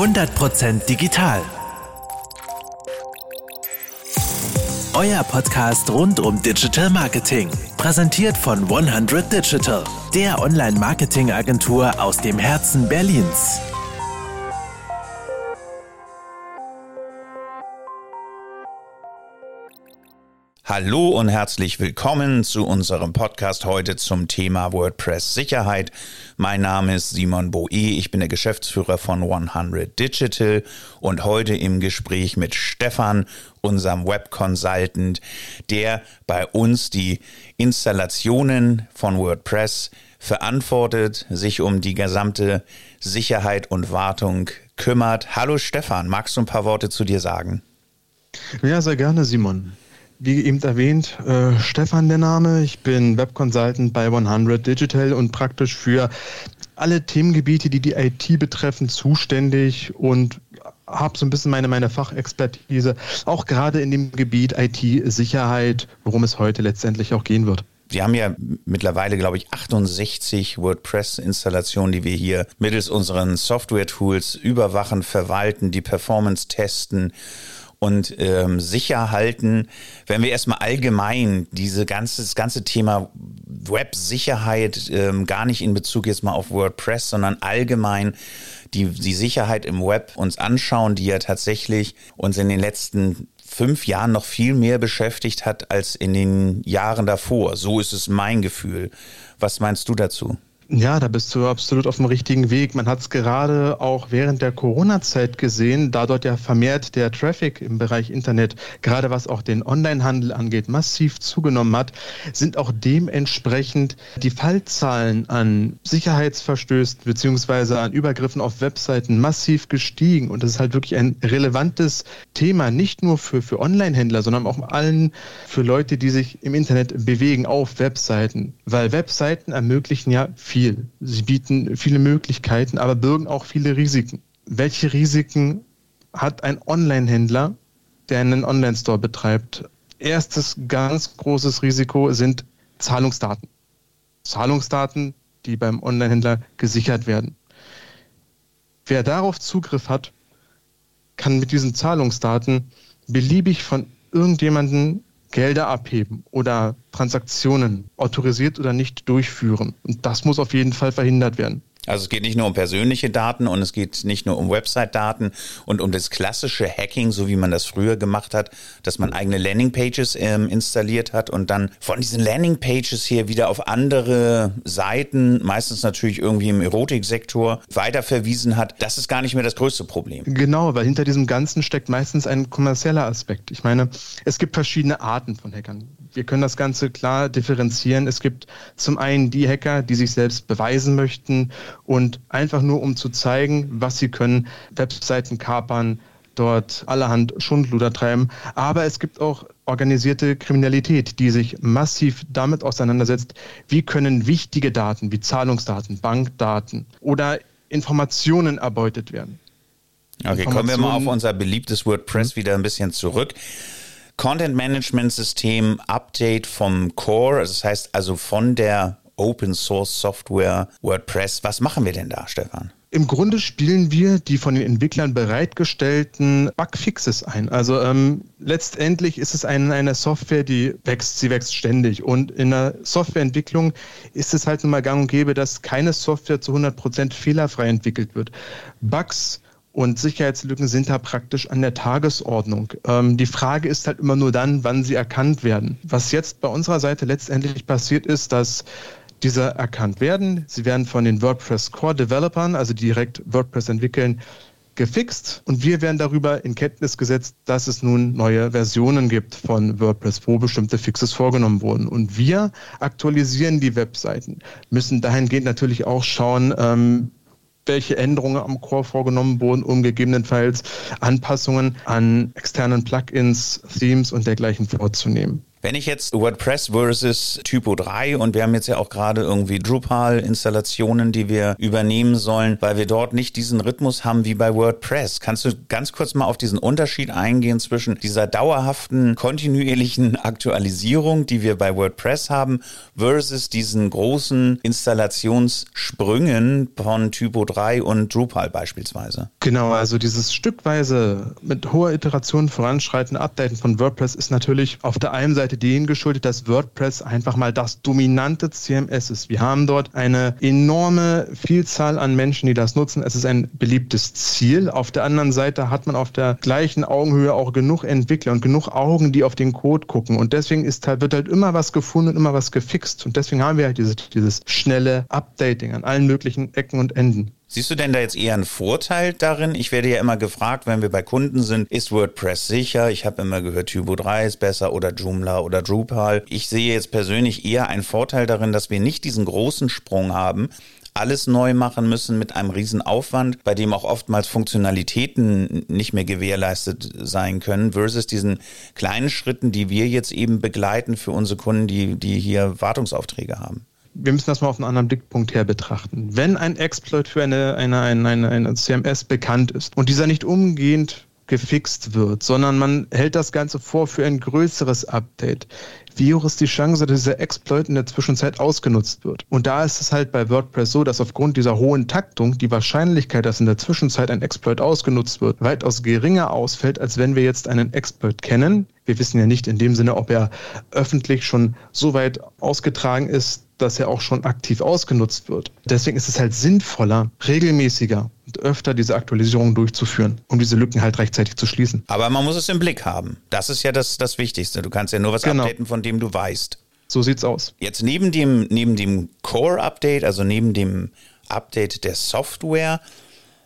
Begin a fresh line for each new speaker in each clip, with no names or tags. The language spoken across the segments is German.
100% digital. Euer Podcast rund um Digital Marketing. Präsentiert von 100 Digital, der Online-Marketing-Agentur aus dem Herzen Berlins.
Hallo und herzlich willkommen zu unserem Podcast heute zum Thema WordPress Sicherheit. Mein Name ist Simon Boe, ich bin der Geschäftsführer von 100 Digital und heute im Gespräch mit Stefan, unserem Web Consultant, der bei uns die Installationen von WordPress verantwortet, sich um die gesamte Sicherheit und Wartung kümmert. Hallo Stefan, magst du ein paar Worte zu dir sagen?
Ja, sehr gerne, Simon. Wie eben erwähnt, äh, Stefan der Name. Ich bin Web Consultant bei 100 Digital und praktisch für alle Themengebiete, die die IT betreffen, zuständig und habe so ein bisschen meine, meine Fachexpertise, auch gerade in dem Gebiet IT-Sicherheit, worum es heute letztendlich auch gehen wird.
Wir haben ja mittlerweile, glaube ich, 68 WordPress-Installationen, die wir hier mittels unseren Software-Tools überwachen, verwalten, die Performance testen und ähm, sicher halten, wenn wir erstmal allgemein diese ganze, das ganze Thema Web-Sicherheit ähm, gar nicht in Bezug jetzt mal auf WordPress, sondern allgemein die, die Sicherheit im Web uns anschauen, die ja tatsächlich uns in den letzten fünf Jahren noch viel mehr beschäftigt hat als in den Jahren davor. So ist es mein Gefühl. Was meinst du dazu?
Ja, da bist du absolut auf dem richtigen Weg. Man hat es gerade auch während der Corona-Zeit gesehen, da dort ja vermehrt der Traffic im Bereich Internet, gerade was auch den Onlinehandel angeht, massiv zugenommen hat, sind auch dementsprechend die Fallzahlen an Sicherheitsverstößen beziehungsweise an Übergriffen auf Webseiten massiv gestiegen. Und das ist halt wirklich ein relevantes Thema, nicht nur für, für Online-Händler, sondern auch allen für Leute, die sich im Internet bewegen auf Webseiten. Weil Webseiten ermöglichen ja viel viel. Sie bieten viele Möglichkeiten, aber bürgen auch viele Risiken. Welche Risiken hat ein Online-Händler, der einen Online-Store betreibt? Erstes ganz großes Risiko sind Zahlungsdaten. Zahlungsdaten, die beim Online-Händler gesichert werden. Wer darauf Zugriff hat, kann mit diesen Zahlungsdaten beliebig von irgendjemandem Gelder abheben oder Transaktionen autorisiert oder nicht durchführen. Und das muss auf jeden Fall verhindert werden.
Also es geht nicht nur um persönliche Daten und es geht nicht nur um Website-Daten und um das klassische Hacking, so wie man das früher gemacht hat, dass man eigene Landingpages ähm, installiert hat und dann von diesen Landingpages hier wieder auf andere Seiten, meistens natürlich irgendwie im Erotiksektor, weiterverwiesen hat. Das ist gar nicht mehr das größte Problem.
Genau, weil hinter diesem Ganzen steckt meistens ein kommerzieller Aspekt. Ich meine, es gibt verschiedene Arten von Hackern wir können das Ganze klar differenzieren. Es gibt zum einen die Hacker, die sich selbst beweisen möchten und einfach nur um zu zeigen, was sie können, Webseiten kapern, dort allerhand Schundluder treiben. Aber es gibt auch organisierte Kriminalität, die sich massiv damit auseinandersetzt, wie können wichtige Daten wie Zahlungsdaten, Bankdaten oder Informationen erbeutet werden.
Okay, kommen wir mal auf unser beliebtes WordPress wieder ein bisschen zurück. Content Management System Update vom Core, das heißt also von der Open Source Software WordPress. Was machen wir denn da, Stefan?
Im Grunde spielen wir die von den Entwicklern bereitgestellten Bugfixes ein. Also ähm, letztendlich ist es eine, eine Software, die wächst, sie wächst ständig. Und in der Softwareentwicklung ist es halt nun mal gang und gäbe, dass keine Software zu 100% fehlerfrei entwickelt wird. Bugs und Sicherheitslücken sind da praktisch an der Tagesordnung. Ähm, die Frage ist halt immer nur dann, wann sie erkannt werden. Was jetzt bei unserer Seite letztendlich passiert ist, dass diese erkannt werden. Sie werden von den WordPress Core Developern, also direkt WordPress entwickeln, gefixt und wir werden darüber in Kenntnis gesetzt, dass es nun neue Versionen gibt von WordPress, wo bestimmte Fixes vorgenommen wurden. Und wir aktualisieren die Webseiten, müssen dahingehend natürlich auch schauen, ähm, welche Änderungen am Core vorgenommen wurden, um gegebenenfalls Anpassungen an externen Plugins, Themes und dergleichen vorzunehmen.
Wenn ich jetzt WordPress versus Typo 3 und wir haben jetzt ja auch gerade irgendwie Drupal-Installationen, die wir übernehmen sollen, weil wir dort nicht diesen Rhythmus haben wie bei WordPress. Kannst du ganz kurz mal auf diesen Unterschied eingehen zwischen dieser dauerhaften, kontinuierlichen Aktualisierung, die wir bei WordPress haben, versus diesen großen Installationssprüngen von Typo 3 und Drupal beispielsweise?
Genau, also dieses stückweise mit hoher Iteration voranschreiten, Updaten von WordPress ist natürlich auf der einen Seite denen geschuldet, dass WordPress einfach mal das dominante CMS ist. Wir haben dort eine enorme Vielzahl an Menschen, die das nutzen. Es ist ein beliebtes Ziel. Auf der anderen Seite hat man auf der gleichen Augenhöhe auch genug Entwickler und genug Augen, die auf den Code gucken. Und deswegen ist halt, wird halt immer was gefunden und immer was gefixt. Und deswegen haben wir halt dieses, dieses schnelle Updating an allen möglichen Ecken und Enden.
Siehst du denn da jetzt eher einen Vorteil darin? Ich werde ja immer gefragt, wenn wir bei Kunden sind, ist WordPress sicher? Ich habe immer gehört, Typo 3 ist besser oder Joomla oder Drupal. Ich sehe jetzt persönlich eher einen Vorteil darin, dass wir nicht diesen großen Sprung haben, alles neu machen müssen mit einem riesen Aufwand, bei dem auch oftmals Funktionalitäten nicht mehr gewährleistet sein können, versus diesen kleinen Schritten, die wir jetzt eben begleiten für unsere Kunden, die, die hier Wartungsaufträge haben
wir müssen das mal auf einen anderen Blickpunkt her betrachten. Wenn ein Exploit für eine, eine, eine, eine, eine CMS bekannt ist und dieser nicht umgehend gefixt wird, sondern man hält das Ganze vor für ein größeres Update. Wie hoch ist die Chance, dass dieser Exploit in der Zwischenzeit ausgenutzt wird? Und da ist es halt bei WordPress so, dass aufgrund dieser hohen Taktung die Wahrscheinlichkeit, dass in der Zwischenzeit ein Exploit ausgenutzt wird, weitaus geringer ausfällt, als wenn wir jetzt einen Exploit kennen. Wir wissen ja nicht in dem Sinne, ob er öffentlich schon so weit ausgetragen ist, dass er auch schon aktiv ausgenutzt wird. Deswegen ist es halt sinnvoller, regelmäßiger und öfter diese Aktualisierung durchzuführen, um diese Lücken halt rechtzeitig zu schließen.
Aber man muss es im Blick haben. Das ist ja das, das Wichtigste. Du kannst ja nur was genau. updaten, von dem du weißt.
So sieht's aus.
Jetzt neben dem, neben dem Core-Update, also neben dem Update der Software,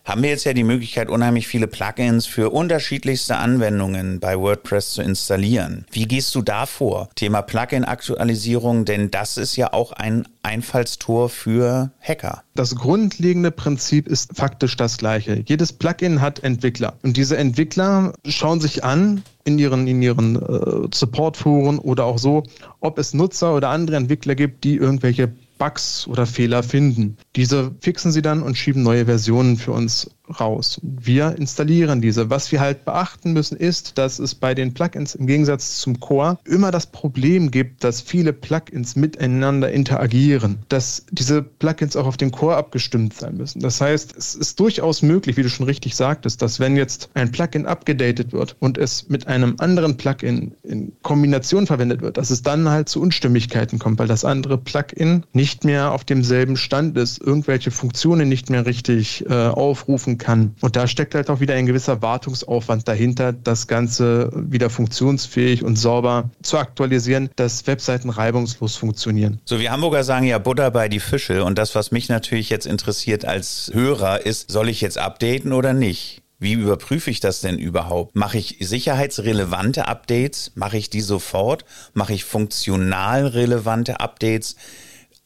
haben wir jetzt ja die Möglichkeit, unheimlich viele Plugins für unterschiedlichste Anwendungen bei WordPress zu installieren. Wie gehst du da vor? Thema Plugin-Aktualisierung, denn das ist ja auch ein Einfallstor für Hacker.
Das grundlegende Prinzip ist faktisch das gleiche. Jedes Plugin hat Entwickler und diese Entwickler schauen sich an, in ihren, in ihren äh, Supportforen oder auch so, ob es Nutzer oder andere Entwickler gibt, die irgendwelche Bugs oder Fehler finden. Diese fixen sie dann und schieben neue Versionen für uns raus. Wir installieren diese. Was wir halt beachten müssen, ist, dass es bei den Plugins im Gegensatz zum Core immer das Problem gibt, dass viele Plugins miteinander interagieren, dass diese Plugins auch auf den Core abgestimmt sein müssen. Das heißt, es ist durchaus möglich, wie du schon richtig sagtest, dass wenn jetzt ein Plugin abgedatet wird und es mit einem anderen Plugin in Kombination verwendet wird, dass es dann halt zu Unstimmigkeiten kommt, weil das andere Plugin nicht mehr auf demselben Stand ist, irgendwelche Funktionen nicht mehr richtig äh, aufrufen kann. Und da steckt halt auch wieder ein gewisser Wartungsaufwand dahinter, das Ganze wieder funktionsfähig und sauber zu aktualisieren, dass Webseiten reibungslos funktionieren.
So, wir Hamburger sagen ja Butter bei die Fische. Und das, was mich natürlich jetzt interessiert als Hörer, ist, soll ich jetzt updaten oder nicht? Wie überprüfe ich das denn überhaupt? Mache ich sicherheitsrelevante Updates? Mache ich die sofort? Mache ich funktional relevante Updates?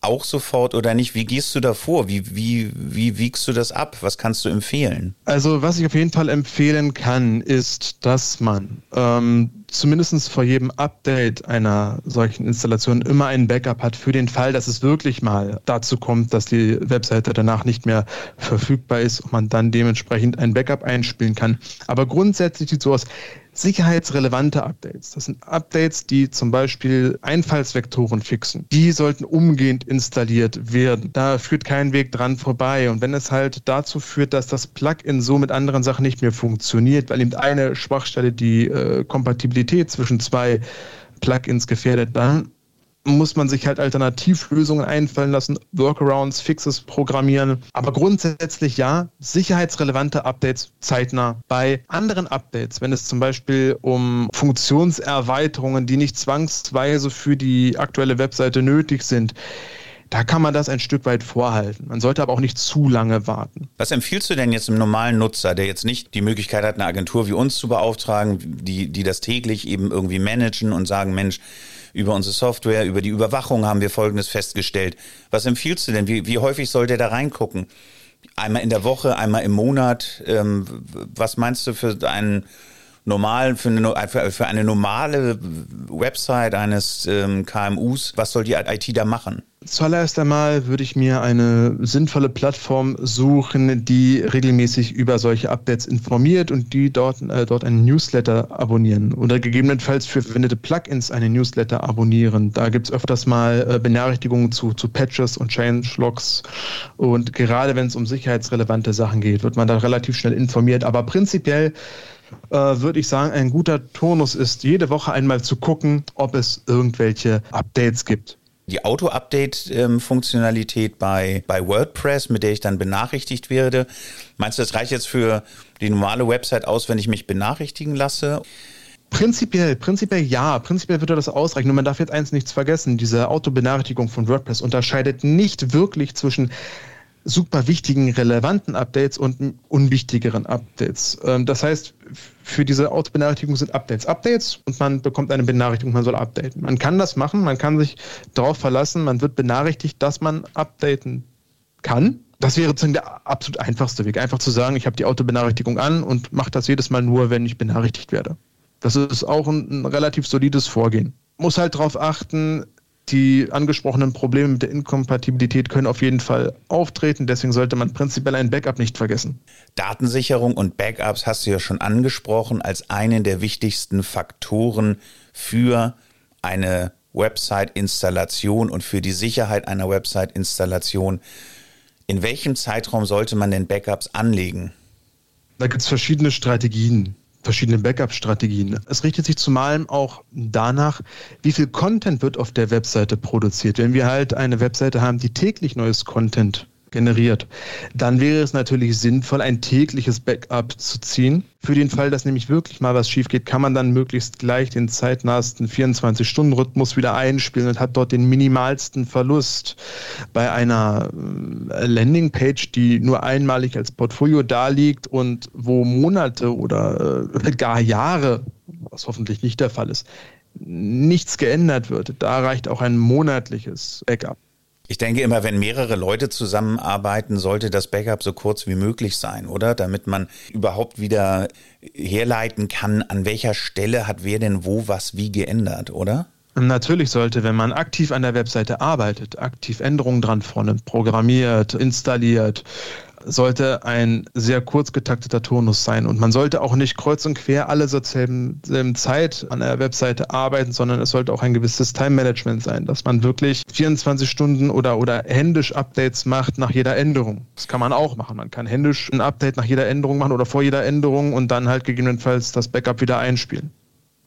Auch sofort oder nicht? Wie gehst du da vor? Wie, wie, wie wiegst du das ab? Was kannst du empfehlen?
Also, was ich auf jeden Fall empfehlen kann, ist, dass man ähm, zumindest vor jedem Update einer solchen Installation immer ein Backup hat für den Fall, dass es wirklich mal dazu kommt, dass die Webseite danach nicht mehr verfügbar ist und man dann dementsprechend ein Backup einspielen kann. Aber grundsätzlich sieht es so aus, sicherheitsrelevante Updates. Das sind Updates, die zum Beispiel Einfallsvektoren fixen. Die sollten umgehend installiert werden. Da führt kein Weg dran vorbei. Und wenn es halt dazu führt, dass das Plugin so mit anderen Sachen nicht mehr funktioniert, weil eben eine Schwachstelle die äh, Kompatibilität zwischen zwei Plugins gefährdet, dann muss man sich halt Alternativlösungen einfallen lassen, Workarounds, Fixes programmieren. Aber grundsätzlich ja, sicherheitsrelevante Updates zeitnah. Bei anderen Updates, wenn es zum Beispiel um Funktionserweiterungen, die nicht zwangsweise für die aktuelle Webseite nötig sind, da kann man das ein Stück weit vorhalten. Man sollte aber auch nicht zu lange warten.
Was empfiehlst du denn jetzt einem normalen Nutzer, der jetzt nicht die Möglichkeit hat, eine Agentur wie uns zu beauftragen, die, die das täglich eben irgendwie managen und sagen, Mensch, über unsere Software, über die Überwachung haben wir Folgendes festgestellt. Was empfiehlst du denn? Wie, wie häufig soll der da reingucken? Einmal in der Woche, einmal im Monat? Ähm, was meinst du für einen normal, für eine, für eine normale Website eines ähm, KMUs, was soll die IT da machen?
Zuallererst einmal würde ich mir eine sinnvolle Plattform suchen, die regelmäßig über solche Updates informiert und die dort, äh, dort einen Newsletter abonnieren oder gegebenenfalls für verwendete Plugins einen Newsletter abonnieren. Da gibt es öfters mal äh, Benachrichtigungen zu, zu Patches und Changelogs und gerade wenn es um sicherheitsrelevante Sachen geht, wird man da relativ schnell informiert. Aber prinzipiell äh, würde ich sagen, ein guter Turnus ist, jede Woche einmal zu gucken, ob es irgendwelche Updates gibt
die Auto-Update-Funktionalität bei, bei WordPress, mit der ich dann benachrichtigt werde. Meinst du, das reicht jetzt für die normale Website aus, wenn ich mich benachrichtigen lasse?
Prinzipiell, prinzipiell ja, prinzipiell würde das ausreichen. Nur man darf jetzt eins nichts vergessen, diese Autobenachrichtigung von WordPress unterscheidet nicht wirklich zwischen super wichtigen, relevanten Updates und unwichtigeren Updates. Ähm, das heißt, für diese Autobenachrichtigung sind Updates Updates und man bekommt eine Benachrichtigung, man soll updaten. Man kann das machen, man kann sich darauf verlassen, man wird benachrichtigt, dass man updaten kann. Das wäre der absolut einfachste Weg. Einfach zu sagen, ich habe die Autobenachrichtigung an und mache das jedes Mal nur, wenn ich benachrichtigt werde. Das ist auch ein, ein relativ solides Vorgehen. Muss halt darauf achten, die angesprochenen Probleme mit der Inkompatibilität können auf jeden Fall auftreten. Deswegen sollte man prinzipiell ein Backup nicht vergessen.
Datensicherung und Backups hast du ja schon angesprochen als einen der wichtigsten Faktoren für eine Website-Installation und für die Sicherheit einer Website-Installation. In welchem Zeitraum sollte man denn Backups anlegen?
Da gibt es verschiedene Strategien verschiedene Backup-Strategien. Es richtet sich zumal auch danach, wie viel Content wird auf der Webseite produziert. Wenn wir halt eine Webseite haben, die täglich neues Content generiert. Dann wäre es natürlich sinnvoll, ein tägliches Backup zu ziehen. Für den Fall, dass nämlich wirklich mal was schief geht, kann man dann möglichst gleich den zeitnahsten 24-Stunden-Rhythmus wieder einspielen und hat dort den minimalsten Verlust. Bei einer äh, Landingpage, die nur einmalig als Portfolio daliegt und wo Monate oder äh, gar Jahre, was hoffentlich nicht der Fall ist, nichts geändert wird, da reicht auch ein monatliches Backup.
Ich denke immer, wenn mehrere Leute zusammenarbeiten, sollte das Backup so kurz wie möglich sein, oder? Damit man überhaupt wieder herleiten kann, an welcher Stelle hat wer denn wo was wie geändert, oder?
Natürlich sollte, wenn man aktiv an der Webseite arbeitet, aktiv Änderungen dran vornimmt, programmiert, installiert, sollte ein sehr kurz getakteter Turnus sein. Und man sollte auch nicht kreuz und quer alle zur selben, selben Zeit an der Webseite arbeiten, sondern es sollte auch ein gewisses Time-Management sein, dass man wirklich 24 Stunden oder, oder händisch Updates macht nach jeder Änderung. Das kann man auch machen. Man kann händisch ein Update nach jeder Änderung machen oder vor jeder Änderung und dann halt gegebenenfalls das Backup wieder einspielen.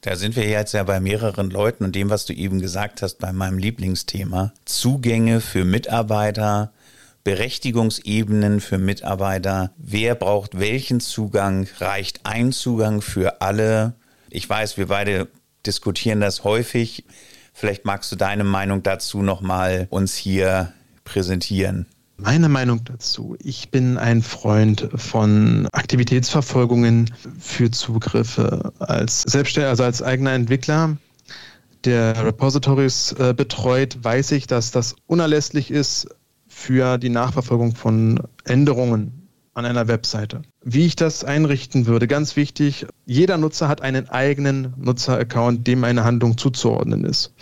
Da sind wir jetzt ja bei mehreren Leuten und dem, was du eben gesagt hast, bei meinem Lieblingsthema. Zugänge für Mitarbeiter, Berechtigungsebenen für Mitarbeiter. Wer braucht welchen Zugang? Reicht ein Zugang für alle? Ich weiß, wir beide diskutieren das häufig. Vielleicht magst du deine Meinung dazu nochmal uns hier präsentieren.
Meine Meinung dazu. Ich bin ein Freund von Aktivitätsverfolgungen für Zugriffe. Als Selbstständiger, also als eigener Entwickler, der Repositories äh, betreut, weiß ich, dass das unerlässlich ist, für die Nachverfolgung von Änderungen an einer Webseite. Wie ich das einrichten würde, ganz wichtig, jeder Nutzer hat einen eigenen Nutzeraccount, dem eine Handlung zuzuordnen ist.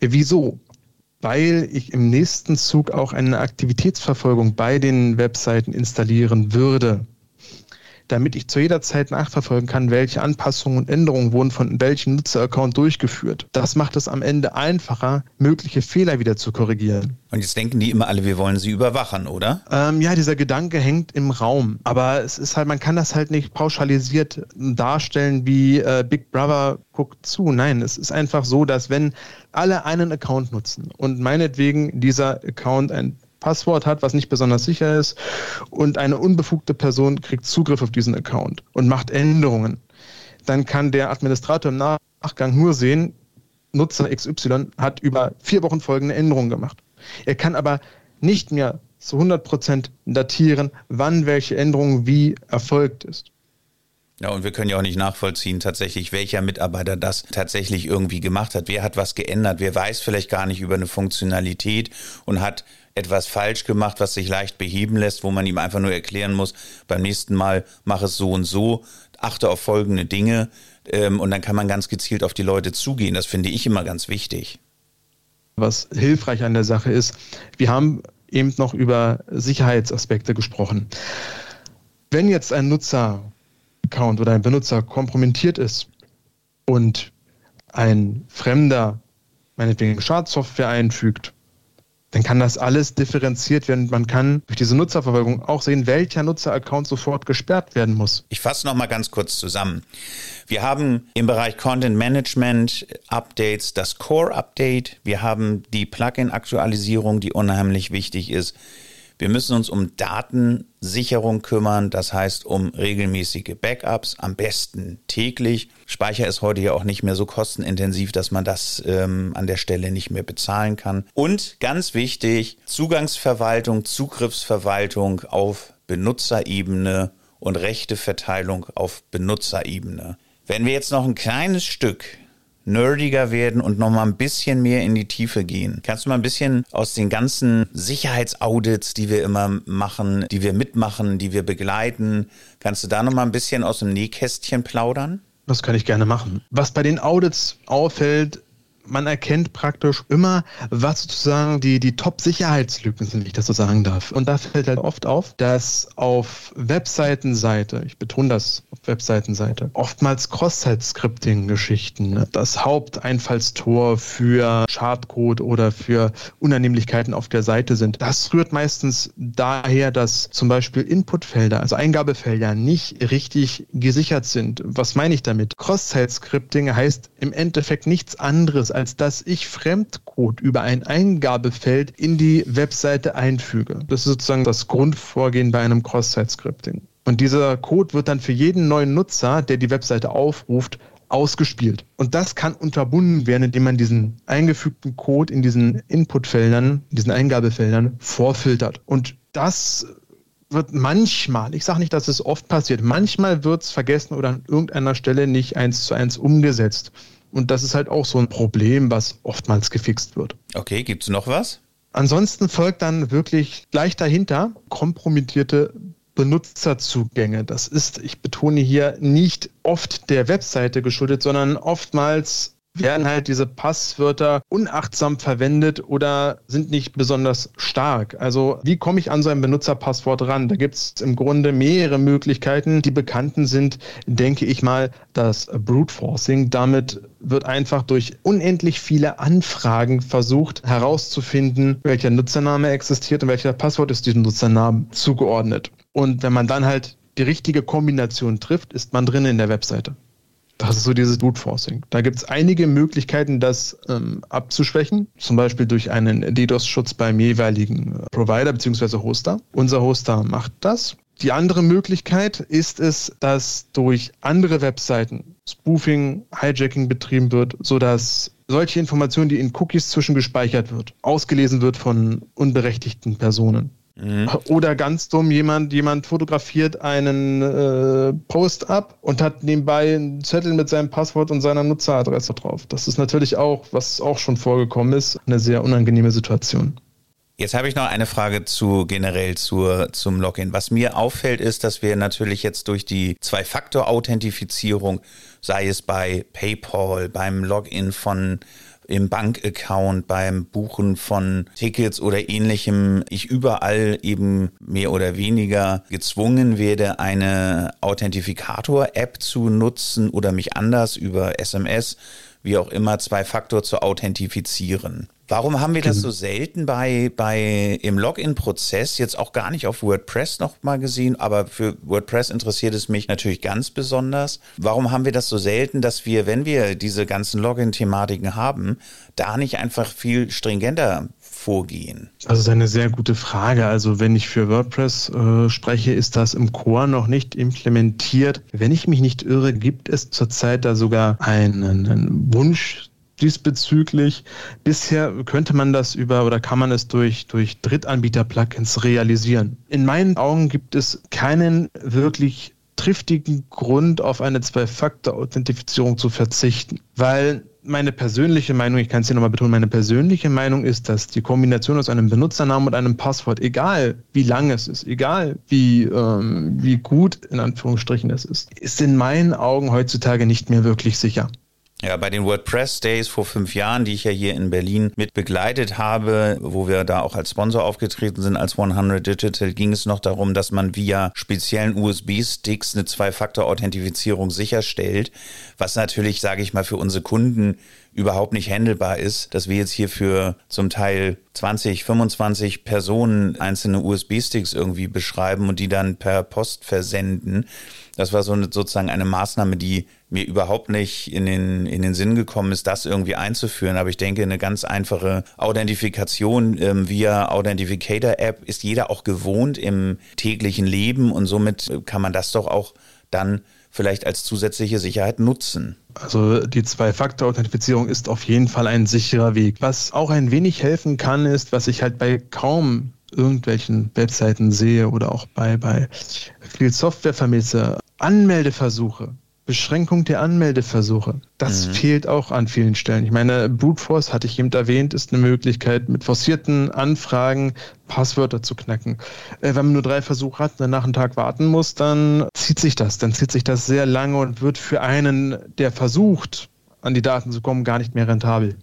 Wieso? Weil ich im nächsten Zug auch eine Aktivitätsverfolgung bei den Webseiten installieren würde damit ich zu jeder Zeit nachverfolgen kann, welche Anpassungen und Änderungen wurden von welchem Nutzeraccount durchgeführt. Das macht es am Ende einfacher, mögliche Fehler wieder zu korrigieren.
Und jetzt denken die immer alle, wir wollen sie überwachen, oder?
Ähm, ja, dieser Gedanke hängt im Raum. Aber es ist halt, man kann das halt nicht pauschalisiert darstellen, wie äh, Big Brother guckt zu. Nein, es ist einfach so, dass wenn alle einen Account nutzen und meinetwegen dieser Account ein Passwort hat, was nicht besonders sicher ist und eine unbefugte Person kriegt Zugriff auf diesen Account und macht Änderungen, dann kann der Administrator im Nachgang nur sehen, Nutzer XY hat über vier Wochen folgende Änderungen gemacht. Er kann aber nicht mehr zu 100% datieren, wann welche Änderung wie erfolgt ist.
Ja, und wir können ja auch nicht nachvollziehen, tatsächlich, welcher Mitarbeiter das tatsächlich irgendwie gemacht hat. Wer hat was geändert? Wer weiß vielleicht gar nicht über eine Funktionalität und hat etwas falsch gemacht, was sich leicht beheben lässt, wo man ihm einfach nur erklären muss, beim nächsten Mal mach es so und so, achte auf folgende Dinge ähm, und dann kann man ganz gezielt auf die Leute zugehen. Das finde ich immer ganz wichtig.
Was hilfreich an der Sache ist, wir haben eben noch über Sicherheitsaspekte gesprochen. Wenn jetzt ein Nutzeraccount oder ein Benutzer kompromittiert ist und ein Fremder meinetwegen Schadsoftware einfügt, dann kann das alles differenziert werden. Man kann durch diese Nutzerverfolgung auch sehen, welcher Nutzeraccount sofort gesperrt werden muss.
Ich fasse noch mal ganz kurz zusammen. Wir haben im Bereich Content Management Updates das Core Update. Wir haben die Plugin-Aktualisierung, die unheimlich wichtig ist. Wir müssen uns um Datensicherung kümmern, das heißt um regelmäßige Backups, am besten täglich. Speicher ist heute ja auch nicht mehr so kostenintensiv, dass man das ähm, an der Stelle nicht mehr bezahlen kann. Und ganz wichtig, Zugangsverwaltung, Zugriffsverwaltung auf Benutzerebene und Rechteverteilung auf Benutzerebene. Wenn wir jetzt noch ein kleines Stück nerdiger werden und noch mal ein bisschen mehr in die Tiefe gehen. Kannst du mal ein bisschen aus den ganzen Sicherheitsaudits, die wir immer machen, die wir mitmachen, die wir begleiten, kannst du da noch mal ein bisschen aus dem Nähkästchen plaudern?
Das kann ich gerne machen. Was bei den Audits auffällt, man erkennt praktisch immer, was sozusagen die, die Top-Sicherheitslücken sind, wenn ich das so sagen darf. Und da fällt halt oft auf, dass auf Webseitenseite, ich betone das auf Webseitenseite, oftmals Cross-Site-Scripting-Geschichten, ne, das Haupteinfallstor für Schadcode oder für Unannehmlichkeiten auf der Seite sind. Das rührt meistens daher, dass zum Beispiel Inputfelder, also Eingabefelder, nicht richtig gesichert sind. Was meine ich damit? Cross-Site-Scripting heißt im Endeffekt nichts anderes als dass ich Fremdcode über ein Eingabefeld in die Webseite einfüge. Das ist sozusagen das Grundvorgehen bei einem Cross-Site-Scripting. Und dieser Code wird dann für jeden neuen Nutzer, der die Webseite aufruft, ausgespielt. Und das kann unterbunden werden, indem man diesen eingefügten Code in diesen Inputfeldern, diesen Eingabefeldern vorfiltert. Und das wird manchmal, ich sage nicht, dass es oft passiert, manchmal wird es vergessen oder an irgendeiner Stelle nicht eins zu eins umgesetzt. Und das ist halt auch so ein Problem, was oftmals gefixt wird.
Okay, gibt es noch was?
Ansonsten folgt dann wirklich gleich dahinter kompromittierte Benutzerzugänge. Das ist, ich betone hier, nicht oft der Webseite geschuldet, sondern oftmals werden halt diese Passwörter unachtsam verwendet oder sind nicht besonders stark. Also wie komme ich an so ein Benutzerpasswort ran? Da gibt es im Grunde mehrere Möglichkeiten. Die bekannten sind, denke ich mal, das Brute Forcing. Damit wird einfach durch unendlich viele Anfragen versucht herauszufinden, welcher Nutzername existiert und welcher Passwort ist diesem Nutzernamen zugeordnet. Und wenn man dann halt die richtige Kombination trifft, ist man drin in der Webseite. Das ist so dieses Brute Forcing. Da gibt es einige Möglichkeiten, das ähm, abzuschwächen, zum Beispiel durch einen DDoS-Schutz beim jeweiligen äh, Provider bzw. Hoster. Unser Hoster macht das. Die andere Möglichkeit ist es, dass durch andere Webseiten Spoofing, Hijacking betrieben wird, sodass solche Informationen, die in Cookies zwischengespeichert wird, ausgelesen wird von unberechtigten Personen. Mhm. Oder ganz dumm, jemand, jemand fotografiert einen äh, Post ab und hat nebenbei einen Zettel mit seinem Passwort und seiner Nutzeradresse drauf. Das ist natürlich auch, was auch schon vorgekommen ist, eine sehr unangenehme Situation.
Jetzt habe ich noch eine Frage zu generell zur, zum Login. Was mir auffällt, ist, dass wir natürlich jetzt durch die Zwei-Faktor-Authentifizierung, sei es bei PayPal, beim Login von im Bankaccount, beim Buchen von Tickets oder ähnlichem, ich überall eben mehr oder weniger gezwungen werde, eine Authentifikator-App zu nutzen oder mich anders über SMS, wie auch immer, zwei Faktor zu authentifizieren. Warum haben wir das so selten bei, bei im Login-Prozess jetzt auch gar nicht auf WordPress noch mal gesehen, aber für WordPress interessiert es mich natürlich ganz besonders. Warum haben wir das so selten, dass wir, wenn wir diese ganzen Login-Thematiken haben, da nicht einfach viel stringenter vorgehen?
Also das ist eine sehr gute Frage. Also wenn ich für WordPress äh, spreche, ist das im Core noch nicht implementiert. Wenn ich mich nicht irre, gibt es zurzeit da sogar einen, einen Wunsch diesbezüglich. Bisher könnte man das über oder kann man es durch, durch Drittanbieter-Plugins realisieren. In meinen Augen gibt es keinen wirklich triftigen Grund, auf eine Zwei-Faktor-Authentifizierung zu verzichten. Weil meine persönliche Meinung, ich kann es hier nochmal betonen, meine persönliche Meinung ist, dass die Kombination aus einem Benutzernamen und einem Passwort, egal wie lang es ist, egal wie, ähm, wie gut in Anführungsstrichen es ist, ist in meinen Augen heutzutage nicht mehr wirklich sicher.
Ja, bei den WordPress Days vor fünf Jahren, die ich ja hier in Berlin mit begleitet habe, wo wir da auch als Sponsor aufgetreten sind als 100 Digital, ging es noch darum, dass man via speziellen USB-Sticks eine Zwei-Faktor-Authentifizierung sicherstellt, was natürlich, sage ich mal, für unsere Kunden überhaupt nicht handelbar ist, dass wir jetzt hier für zum Teil 20, 25 Personen einzelne USB-Sticks irgendwie beschreiben und die dann per Post versenden. Das war so eine, sozusagen eine Maßnahme, die mir überhaupt nicht in den, in den Sinn gekommen ist, das irgendwie einzuführen. Aber ich denke, eine ganz einfache Authentifikation ähm, via Authentificator-App ist jeder auch gewohnt im täglichen Leben und somit kann man das doch auch dann vielleicht als zusätzliche Sicherheit nutzen.
Also die Zwei-Faktor-Authentifizierung ist auf jeden Fall ein sicherer Weg. Was auch ein wenig helfen kann, ist, was ich halt bei kaum irgendwelchen Webseiten sehe oder auch bei, bei viel Software vermisse, Anmeldeversuche. Beschränkung der Anmeldeversuche. Das mhm. fehlt auch an vielen Stellen. Ich meine, Brute Force, hatte ich eben erwähnt, ist eine Möglichkeit, mit forcierten Anfragen Passwörter zu knacken. Äh, wenn man nur drei Versuche hat und danach einen Tag warten muss, dann zieht sich das. Dann zieht sich das sehr lange und wird für einen, der versucht, an die Daten zu kommen, gar nicht mehr rentabel.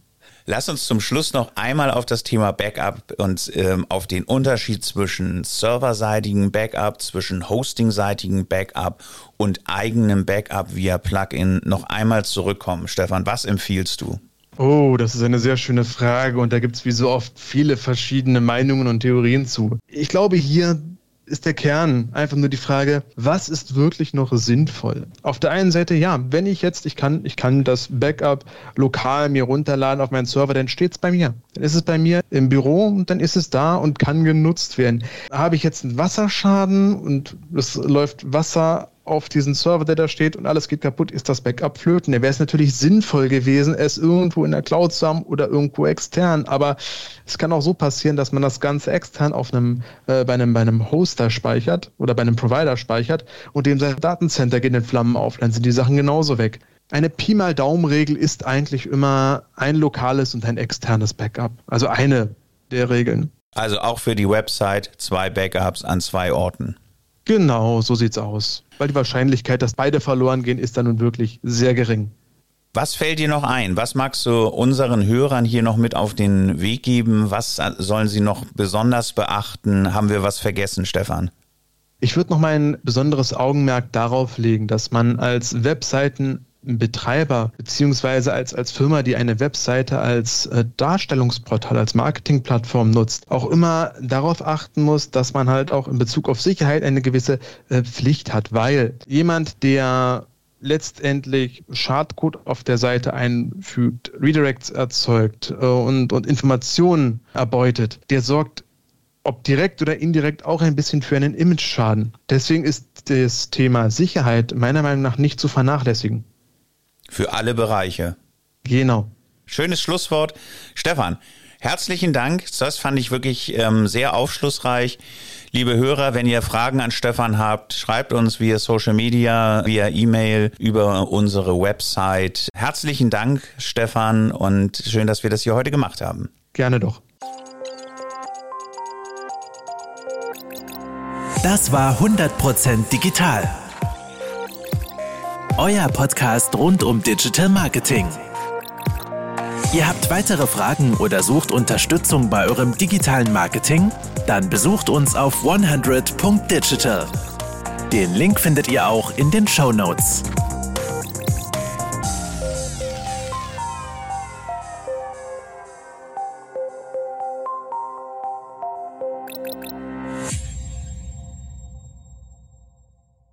Lass uns zum Schluss noch einmal auf das Thema Backup und ähm, auf den Unterschied zwischen serverseitigen Backup, zwischen hostingseitigen Backup und eigenem Backup via Plugin noch einmal zurückkommen. Stefan, was empfiehlst du?
Oh, das ist eine sehr schöne Frage und da gibt es wie so oft viele verschiedene Meinungen und Theorien zu. Ich glaube, hier ist der Kern einfach nur die Frage, was ist wirklich noch sinnvoll? Auf der einen Seite, ja, wenn ich jetzt, ich kann, ich kann das Backup lokal mir runterladen auf meinen Server, dann steht es bei mir. Dann ist es bei mir im Büro und dann ist es da und kann genutzt werden. Habe ich jetzt einen Wasserschaden und es läuft Wasser auf diesen Server, der da steht und alles geht kaputt, ist das Backup flöten. Da wäre es natürlich sinnvoll gewesen, es irgendwo in der Cloud zu haben oder irgendwo extern. Aber es kann auch so passieren, dass man das Ganze extern auf einem, äh, bei einem, bei einem Hoster speichert oder bei einem Provider speichert und dem sein Datencenter geht in Flammen auf. Dann sind die Sachen genauso weg. Eine Pi mal Daumen-Regel ist eigentlich immer ein lokales und ein externes Backup. Also eine der Regeln.
Also auch für die Website zwei Backups an zwei Orten.
Genau, so sieht's aus. Weil die Wahrscheinlichkeit, dass beide verloren gehen, ist dann nun wirklich sehr gering.
Was fällt dir noch ein? Was magst du unseren Hörern hier noch mit auf den Weg geben? Was sollen sie noch besonders beachten? Haben wir was vergessen, Stefan?
Ich würde noch mal ein besonderes Augenmerk darauf legen, dass man als Webseiten Betreiber beziehungsweise als, als Firma, die eine Webseite als äh, Darstellungsportal, als Marketingplattform nutzt, auch immer darauf achten muss, dass man halt auch in Bezug auf Sicherheit eine gewisse äh, Pflicht hat, weil jemand, der letztendlich Schadcode auf der Seite einfügt, Redirects erzeugt äh, und, und Informationen erbeutet, der sorgt ob direkt oder indirekt auch ein bisschen für einen Image-Schaden. Deswegen ist das Thema Sicherheit meiner Meinung nach nicht zu vernachlässigen.
Für alle Bereiche.
Genau.
Schönes Schlusswort. Stefan, herzlichen Dank. Das fand ich wirklich ähm, sehr aufschlussreich. Liebe Hörer, wenn ihr Fragen an Stefan habt, schreibt uns via Social Media, via E-Mail, über unsere Website. Herzlichen Dank, Stefan, und schön, dass wir das hier heute gemacht haben.
Gerne doch.
Das war 100% digital euer Podcast rund um Digital Marketing. Ihr habt weitere Fragen oder sucht Unterstützung bei eurem digitalen Marketing? Dann besucht uns auf 100.digital. Den Link findet ihr auch in den Show Notes.